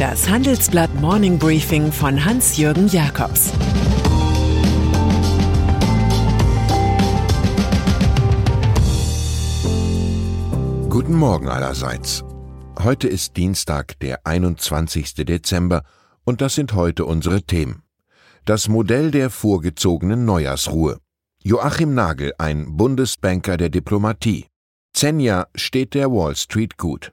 Das Handelsblatt Morning Briefing von Hans-Jürgen Jakobs Guten Morgen allerseits. Heute ist Dienstag, der 21. Dezember, und das sind heute unsere Themen. Das Modell der vorgezogenen Neujahrsruhe. Joachim Nagel, ein Bundesbanker der Diplomatie. Zenja steht der Wall Street gut.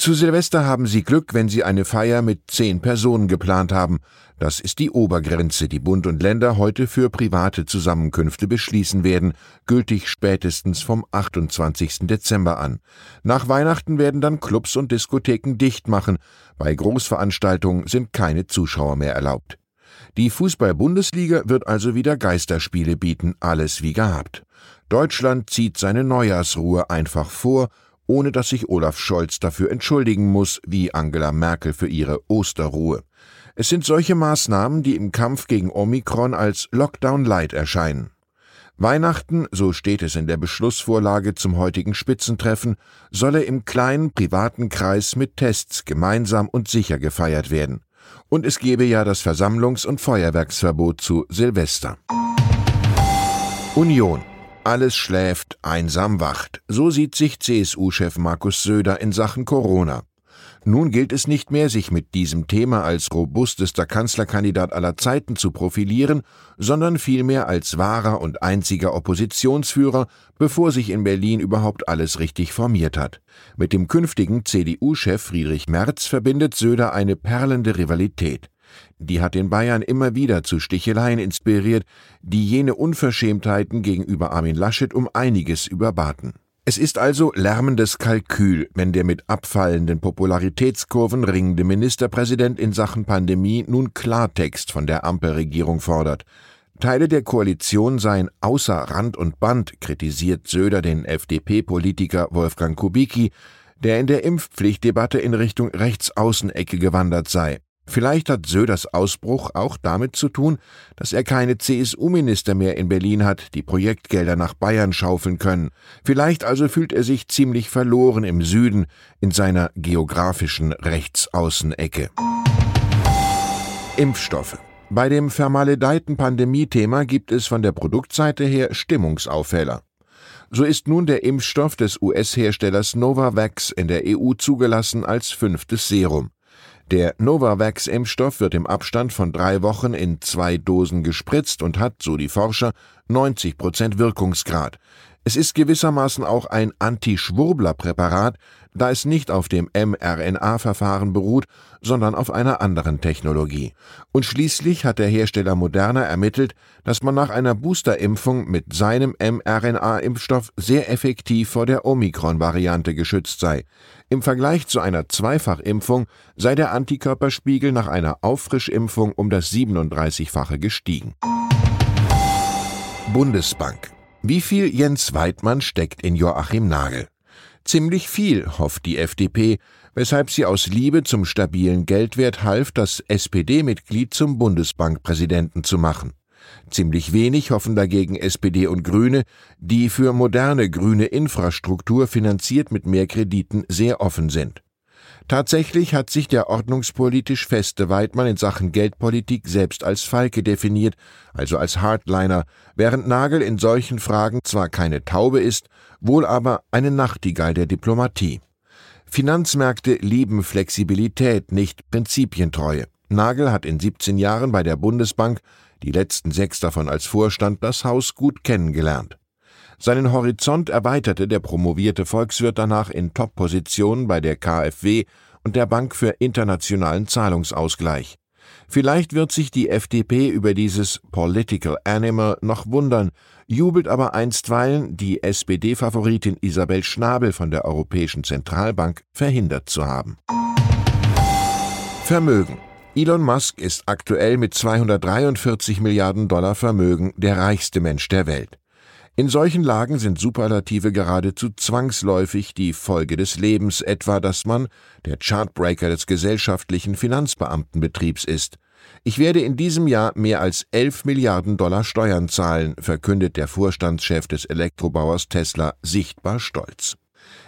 Zu Silvester haben Sie Glück, wenn Sie eine Feier mit zehn Personen geplant haben. Das ist die Obergrenze, die Bund und Länder heute für private Zusammenkünfte beschließen werden, gültig spätestens vom 28. Dezember an. Nach Weihnachten werden dann Clubs und Diskotheken dicht machen. Bei Großveranstaltungen sind keine Zuschauer mehr erlaubt. Die Fußball-Bundesliga wird also wieder Geisterspiele bieten, alles wie gehabt. Deutschland zieht seine Neujahrsruhe einfach vor ohne dass sich Olaf Scholz dafür entschuldigen muss, wie Angela Merkel für ihre Osterruhe. Es sind solche Maßnahmen, die im Kampf gegen Omikron als Lockdown Light erscheinen. Weihnachten, so steht es in der Beschlussvorlage zum heutigen Spitzentreffen, solle im kleinen privaten Kreis mit Tests gemeinsam und sicher gefeiert werden. Und es gebe ja das Versammlungs- und Feuerwerksverbot zu Silvester. Union alles schläft, einsam wacht. So sieht sich CSU-Chef Markus Söder in Sachen Corona. Nun gilt es nicht mehr, sich mit diesem Thema als robustester Kanzlerkandidat aller Zeiten zu profilieren, sondern vielmehr als wahrer und einziger Oppositionsführer, bevor sich in Berlin überhaupt alles richtig formiert hat. Mit dem künftigen CDU-Chef Friedrich Merz verbindet Söder eine perlende Rivalität. Die hat den Bayern immer wieder zu Sticheleien inspiriert, die jene Unverschämtheiten gegenüber Armin Laschet um einiges überbaten. Es ist also lärmendes Kalkül, wenn der mit abfallenden Popularitätskurven ringende Ministerpräsident in Sachen Pandemie nun Klartext von der Ampelregierung fordert. Teile der Koalition seien außer Rand und Band, kritisiert Söder den FDP-Politiker Wolfgang Kubicki, der in der Impfpflichtdebatte in Richtung Rechtsaußenecke gewandert sei. Vielleicht hat Söders Ausbruch auch damit zu tun, dass er keine CSU-Minister mehr in Berlin hat, die Projektgelder nach Bayern schaufeln können. Vielleicht also fühlt er sich ziemlich verloren im Süden, in seiner geografischen Rechtsaußenecke. Impfstoffe. Bei dem vermaledeiten Pandemie-Thema gibt es von der Produktseite her Stimmungsaufheller. So ist nun der Impfstoff des US-Herstellers Novavax in der EU zugelassen als fünftes Serum. Der Novavax-Impfstoff wird im Abstand von drei Wochen in zwei Dosen gespritzt und hat, so die Forscher, 90 Prozent Wirkungsgrad. Es ist gewissermaßen auch ein Anti-Schwurbler-Präparat, da es nicht auf dem mRNA-Verfahren beruht, sondern auf einer anderen Technologie. Und schließlich hat der Hersteller Moderna ermittelt, dass man nach einer Boosterimpfung mit seinem mRNA-Impfstoff sehr effektiv vor der Omikron-Variante geschützt sei. Im Vergleich zu einer Zweifachimpfung sei der Antikörperspiegel nach einer Auffrischimpfung um das 37-fache gestiegen. Bundesbank wie viel Jens Weidmann steckt in Joachim Nagel? Ziemlich viel, hofft die FDP, weshalb sie aus Liebe zum stabilen Geldwert half, das SPD-Mitglied zum Bundesbankpräsidenten zu machen. Ziemlich wenig hoffen dagegen SPD und Grüne, die für moderne grüne Infrastruktur finanziert mit mehr Krediten sehr offen sind. Tatsächlich hat sich der ordnungspolitisch feste Weidmann in Sachen Geldpolitik selbst als Falke definiert, also als Hardliner, während Nagel in solchen Fragen zwar keine Taube ist, wohl aber eine Nachtigall der Diplomatie. Finanzmärkte lieben Flexibilität, nicht Prinzipientreue. Nagel hat in 17 Jahren bei der Bundesbank, die letzten sechs davon als Vorstand, das Haus gut kennengelernt. Seinen Horizont erweiterte der promovierte Volkswirt danach in Top-Positionen bei der KfW und der Bank für internationalen Zahlungsausgleich. Vielleicht wird sich die FDP über dieses Political Animal noch wundern, jubelt aber einstweilen, die SPD-Favoritin Isabel Schnabel von der Europäischen Zentralbank verhindert zu haben. Vermögen. Elon Musk ist aktuell mit 243 Milliarden Dollar Vermögen der reichste Mensch der Welt. In solchen Lagen sind Superlative geradezu zwangsläufig die Folge des Lebens, etwa dass man der Chartbreaker des gesellschaftlichen Finanzbeamtenbetriebs ist. Ich werde in diesem Jahr mehr als 11 Milliarden Dollar Steuern zahlen, verkündet der Vorstandschef des Elektrobauers Tesla sichtbar stolz.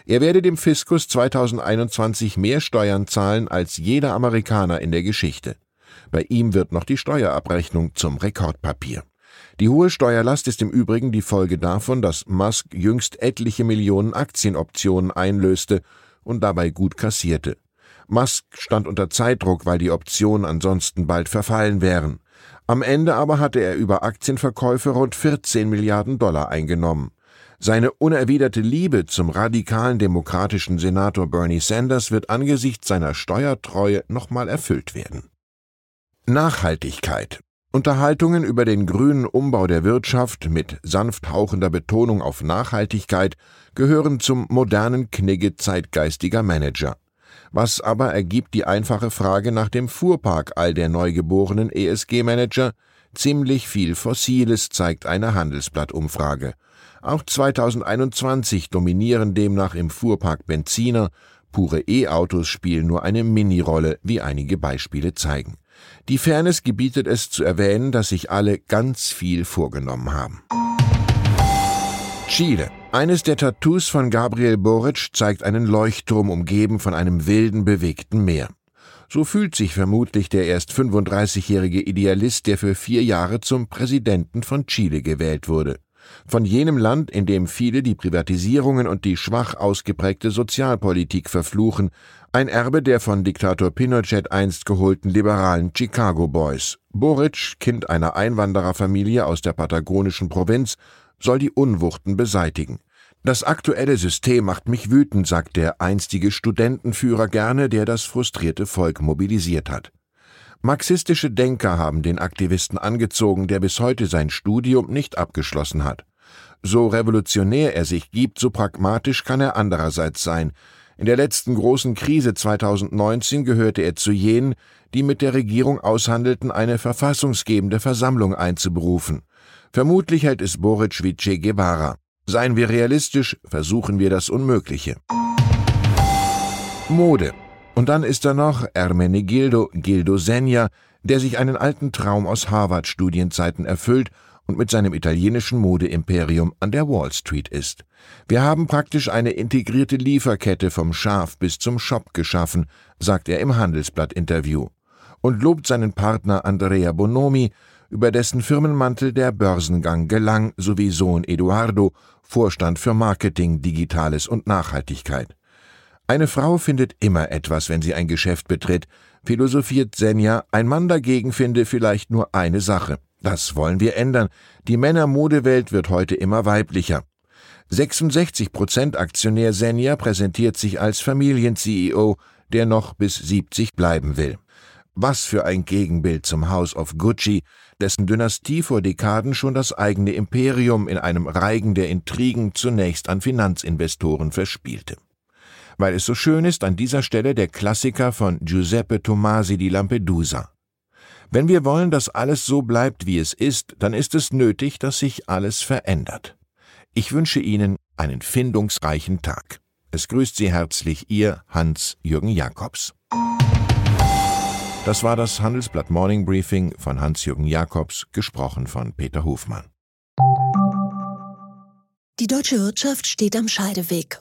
Er werde dem Fiskus 2021 mehr Steuern zahlen als jeder Amerikaner in der Geschichte. Bei ihm wird noch die Steuerabrechnung zum Rekordpapier. Die hohe Steuerlast ist im Übrigen die Folge davon, dass Musk jüngst etliche Millionen Aktienoptionen einlöste und dabei gut kassierte. Musk stand unter Zeitdruck, weil die Optionen ansonsten bald verfallen wären. Am Ende aber hatte er über Aktienverkäufe rund 14 Milliarden Dollar eingenommen. Seine unerwiderte Liebe zum radikalen demokratischen Senator Bernie Sanders wird angesichts seiner Steuertreue nochmal erfüllt werden. Nachhaltigkeit Unterhaltungen über den grünen Umbau der Wirtschaft mit sanft hauchender Betonung auf Nachhaltigkeit gehören zum modernen Knigge zeitgeistiger Manager. Was aber ergibt die einfache Frage nach dem Fuhrpark all der neugeborenen ESG-Manager? Ziemlich viel Fossiles zeigt eine Handelsblatt-Umfrage. Auch 2021 dominieren demnach im Fuhrpark Benziner, pure E-Autos spielen nur eine Minirolle, wie einige Beispiele zeigen. Die Fairness gebietet es zu erwähnen, dass sich alle ganz viel vorgenommen haben. Chile. Eines der Tattoos von Gabriel Boric zeigt einen Leuchtturm umgeben von einem wilden, bewegten Meer. So fühlt sich vermutlich der erst 35-jährige Idealist, der für vier Jahre zum Präsidenten von Chile gewählt wurde. Von jenem Land, in dem viele die Privatisierungen und die schwach ausgeprägte Sozialpolitik verfluchen, ein Erbe der von Diktator Pinochet einst geholten liberalen Chicago Boys. Boric, Kind einer Einwandererfamilie aus der patagonischen Provinz, soll die Unwuchten beseitigen. Das aktuelle System macht mich wütend, sagt der einstige Studentenführer gerne, der das frustrierte Volk mobilisiert hat. Marxistische Denker haben den Aktivisten angezogen, der bis heute sein Studium nicht abgeschlossen hat. So revolutionär er sich gibt, so pragmatisch kann er andererseits sein, in der letzten großen Krise 2019 gehörte er zu jenen, die mit der Regierung aushandelten, eine verfassungsgebende Versammlung einzuberufen. Vermutlich hält es Boric wie Che Guevara. Seien wir realistisch, versuchen wir das Unmögliche. Mode. Und dann ist da noch Ermenegildo Gildo Senja, der sich einen alten Traum aus Harvard-Studienzeiten erfüllt und mit seinem italienischen Modeimperium an der Wall Street ist. Wir haben praktisch eine integrierte Lieferkette vom Schaf bis zum Shop geschaffen, sagt er im Handelsblatt-Interview und lobt seinen Partner Andrea Bonomi, über dessen Firmenmantel der Börsengang gelang, sowie Sohn Eduardo, Vorstand für Marketing, Digitales und Nachhaltigkeit. Eine Frau findet immer etwas, wenn sie ein Geschäft betritt, philosophiert Senja, ein Mann dagegen finde vielleicht nur eine Sache. Das wollen wir ändern. Die Männermodewelt wird heute immer weiblicher. 66 Prozent Aktionär Senja präsentiert sich als Familien-CEO, der noch bis 70 bleiben will. Was für ein Gegenbild zum House of Gucci, dessen Dynastie vor Dekaden schon das eigene Imperium in einem Reigen der Intrigen zunächst an Finanzinvestoren verspielte. Weil es so schön ist, an dieser Stelle der Klassiker von Giuseppe Tomasi di Lampedusa. Wenn wir wollen, dass alles so bleibt, wie es ist, dann ist es nötig, dass sich alles verändert. Ich wünsche Ihnen einen findungsreichen Tag. Es grüßt Sie herzlich Ihr Hans-Jürgen Jakobs. Das war das Handelsblatt Morning Briefing von Hans-Jürgen Jakobs, gesprochen von Peter Hofmann. Die deutsche Wirtschaft steht am Scheideweg.